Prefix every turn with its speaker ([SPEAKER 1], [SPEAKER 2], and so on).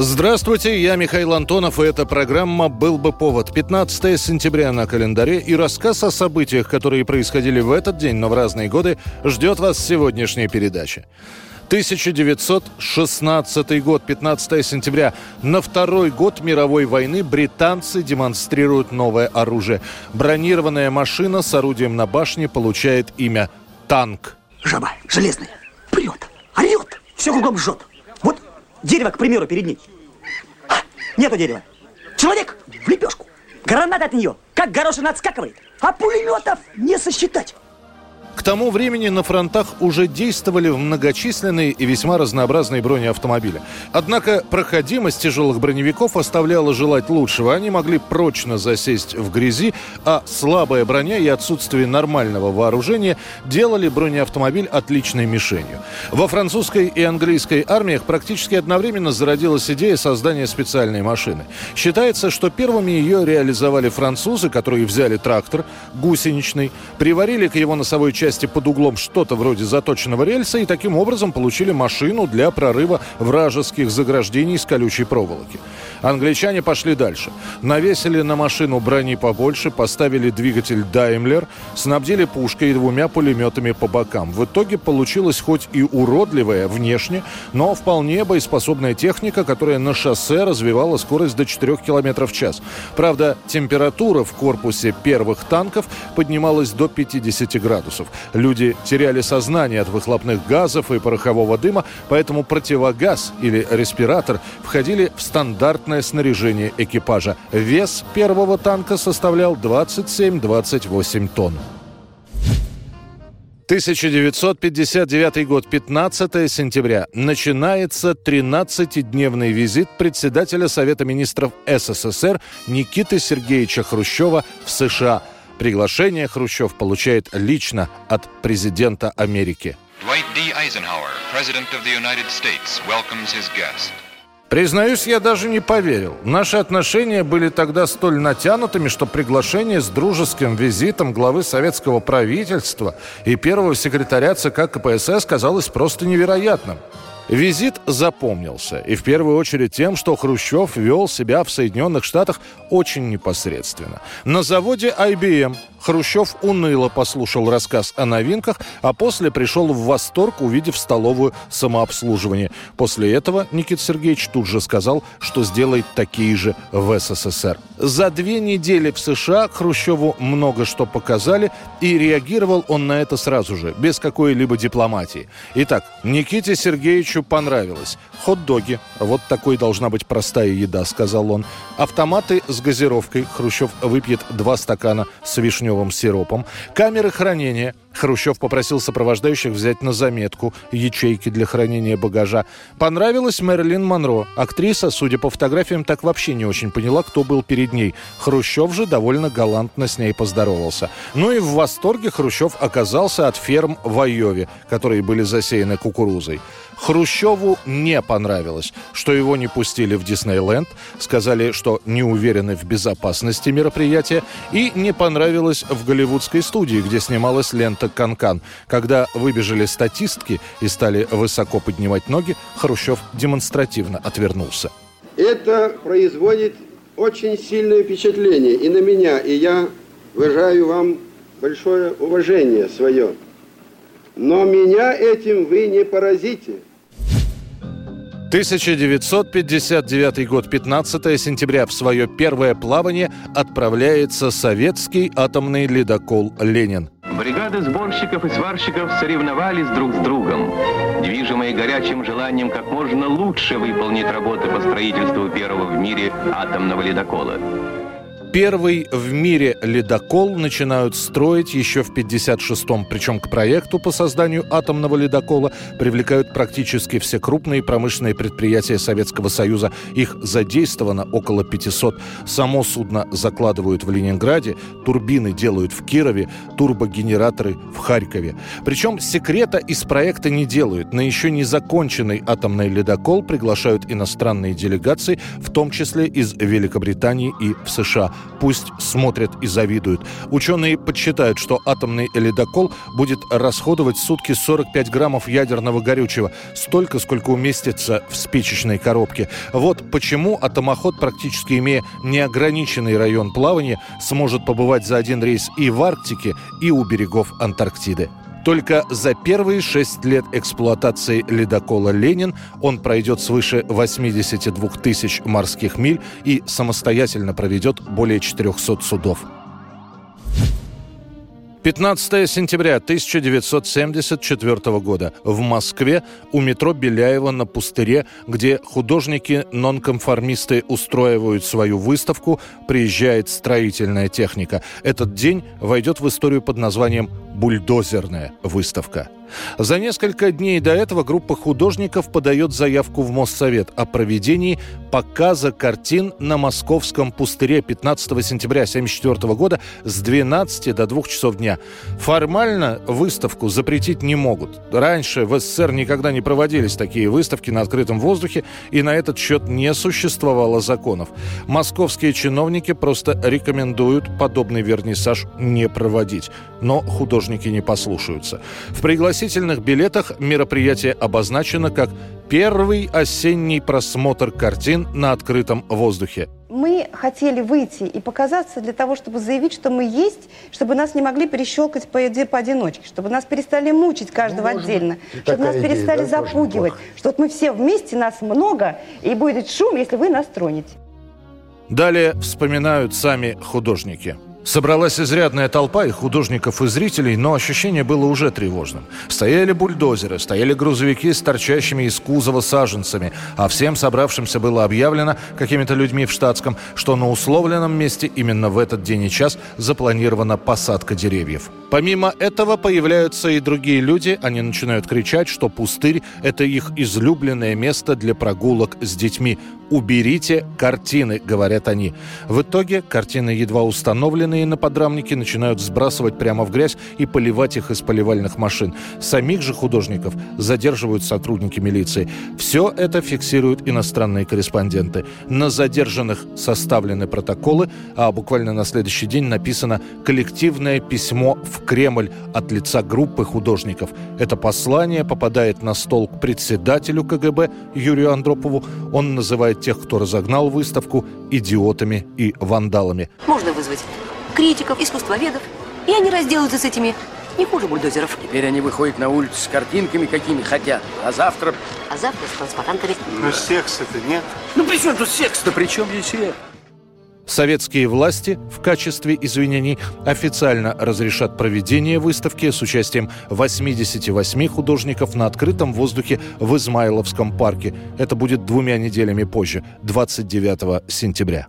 [SPEAKER 1] Здравствуйте, я Михаил Антонов, и эта программа «Был бы повод». 15 сентября на календаре, и рассказ о событиях, которые происходили в этот день, но в разные годы, ждет вас в сегодняшней передаче. 1916 год, 15 сентября. На второй год мировой войны британцы демонстрируют новое оружие. Бронированная машина с орудием на башне получает имя «Танк».
[SPEAKER 2] Жаба, железная, прет, орет, все кругом жжет. Вот дерево, к примеру, перед ней. Нету дерева. Человек в лепешку. Граната от нее, как горошина отскакивает. А пулеметов не сосчитать.
[SPEAKER 1] К тому времени на фронтах уже действовали многочисленные и весьма разнообразные бронеавтомобили. Однако проходимость тяжелых броневиков оставляла желать лучшего. Они могли прочно засесть в грязи, а слабая броня и отсутствие нормального вооружения делали бронеавтомобиль отличной мишенью. Во французской и английской армиях практически одновременно зародилась идея создания специальной машины. Считается, что первыми ее реализовали французы, которые взяли трактор гусеничный, приварили к его носовой части под углом что-то вроде заточенного рельса и таким образом получили машину для прорыва вражеских заграждений с колючей проволоки. Англичане пошли дальше. Навесили на машину брони побольше, поставили двигатель Daimler, снабдили пушкой и двумя пулеметами по бокам. В итоге получилась хоть и уродливая внешне, но вполне боеспособная техника, которая на шоссе развивала скорость до 4 км в час. Правда, температура в корпусе первых танков поднималась до 50 градусов. Люди теряли сознание от выхлопных газов и порохового дыма, поэтому противогаз или респиратор входили в стандартное снаряжение экипажа. Вес первого танка составлял 27-28 тонн. 1959 год, 15 сентября. Начинается 13-дневный визит председателя Совета министров СССР Никиты Сергеевича Хрущева в США. Приглашение Хрущев получает лично от президента Америки. Признаюсь, я даже не поверил. Наши отношения были тогда столь натянутыми, что приглашение с дружеским визитом главы советского правительства и первого секретаря ЦК КПСС казалось просто невероятным. Визит запомнился, и в первую очередь тем, что Хрущев вел себя в Соединенных Штатах очень непосредственно. На заводе IBM Хрущев уныло послушал рассказ о новинках, а после пришел в восторг, увидев столовую самообслуживание. После этого Никита Сергеевич тут же сказал, что сделает такие же в СССР. За две недели в США Хрущеву много что показали, и реагировал он на это сразу же, без какой-либо дипломатии. Итак, Никите Сергеевичу понравилось. Хот-доги, вот такой должна быть простая еда, сказал он. Автоматы с газировкой, Хрущев выпьет два стакана с вишневым сиропом. Камеры хранения, Хрущев попросил сопровождающих взять на заметку ячейки для хранения багажа. Понравилась Мэрилин Монро. Актриса, судя по фотографиям, так вообще не очень поняла, кто был перед ней. Хрущев же довольно галантно с ней поздоровался. Ну и в восторге Хрущев оказался от ферм в Айове, которые были засеяны кукурузой. Хрущеву не понравилось, что его не пустили в Диснейленд, сказали, что не уверены в безопасности мероприятия, и не понравилось в голливудской студии, где снималась лента «Канкан». Когда выбежали статистки и стали высоко поднимать ноги, Хрущев демонстративно отвернулся.
[SPEAKER 3] Это производит очень сильное впечатление и на меня, и я выражаю вам большое уважение свое. Но меня этим вы не поразите.
[SPEAKER 1] 1959 год, 15 сентября. В свое первое плавание отправляется советский атомный ледокол «Ленин».
[SPEAKER 4] Бригады сборщиков и сварщиков соревновались друг с другом, движимые горячим желанием как можно лучше выполнить работы по строительству первого в мире атомного ледокола.
[SPEAKER 1] Первый в мире ледокол начинают строить еще в 56-м. Причем к проекту по созданию атомного ледокола привлекают практически все крупные промышленные предприятия Советского Союза. Их задействовано около 500. Само судно закладывают в Ленинграде, турбины делают в Кирове, турбогенераторы в Харькове. Причем секрета из проекта не делают. На еще не законченный атомный ледокол приглашают иностранные делегации, в том числе из Великобритании и в США. Пусть смотрят и завидуют. Ученые подсчитают, что атомный ледокол будет расходовать в сутки 45 граммов ядерного горючего. Столько, сколько уместится в спичечной коробке. Вот почему атомоход, практически имея неограниченный район плавания, сможет побывать за один рейс и в Арктике, и у берегов Антарктиды. Только за первые шесть лет эксплуатации ледокола «Ленин» он пройдет свыше 82 тысяч морских миль и самостоятельно проведет более 400 судов. 15 сентября 1974 года в Москве у метро Беляева на пустыре, где художники-нонконформисты устраивают свою выставку, приезжает строительная техника. Этот день войдет в историю под названием «Бульдозерная выставка». За несколько дней до этого группа художников подает заявку в Моссовет о проведении показа картин на Московском пустыре 15 сентября 1974 года с 12 до 2 часов дня. Формально выставку запретить не могут. Раньше в СССР никогда не проводились такие выставки на открытом воздухе, и на этот счет не существовало законов. Московские чиновники просто рекомендуют подобный вернисаж не проводить. Но художники не послушаются. В пригласительном пригласительных билетах мероприятие обозначено как «Первый осенний просмотр картин на открытом воздухе».
[SPEAKER 5] Мы хотели выйти и показаться для того, чтобы заявить, что мы есть, чтобы нас не могли перещелкать по поодиночке, чтобы нас перестали мучить каждого ну, отдельно, чтобы нас перестали идея, да, запугивать, что вот мы все вместе, нас много, и будет шум, если вы нас тронете.
[SPEAKER 1] Далее вспоминают сами художники – Собралась изрядная толпа и художников, и зрителей, но ощущение было уже тревожным. Стояли бульдозеры, стояли грузовики с торчащими из кузова саженцами, а всем собравшимся было объявлено какими-то людьми в штатском, что на условленном месте именно в этот день и час запланирована посадка деревьев. Помимо этого появляются и другие люди, они начинают кричать, что пустырь – это их излюбленное место для прогулок с детьми. «Уберите картины», — говорят они. В итоге картины, едва установленные на подрамнике, начинают сбрасывать прямо в грязь и поливать их из поливальных машин. Самих же художников задерживают сотрудники милиции. Все это фиксируют иностранные корреспонденты. На задержанных составлены протоколы, а буквально на следующий день написано коллективное письмо в Кремль от лица группы художников. Это послание попадает на стол к председателю КГБ Юрию Андропову. Он называет тех, кто разогнал выставку, идиотами и вандалами.
[SPEAKER 6] Можно вызвать критиков, искусствоведов, и они разделаются с этими не хуже бульдозеров.
[SPEAKER 7] Теперь они выходят на улицу с картинками, какими хотят. А завтра...
[SPEAKER 6] А завтра с транспарантами.
[SPEAKER 8] Но секса-то нет.
[SPEAKER 7] Ну при чем тут секс-то? При чем здесь это?
[SPEAKER 1] Советские власти в качестве извинений официально разрешат проведение выставки с участием 88 художников на открытом воздухе в Измайловском парке. Это будет двумя неделями позже, 29 сентября.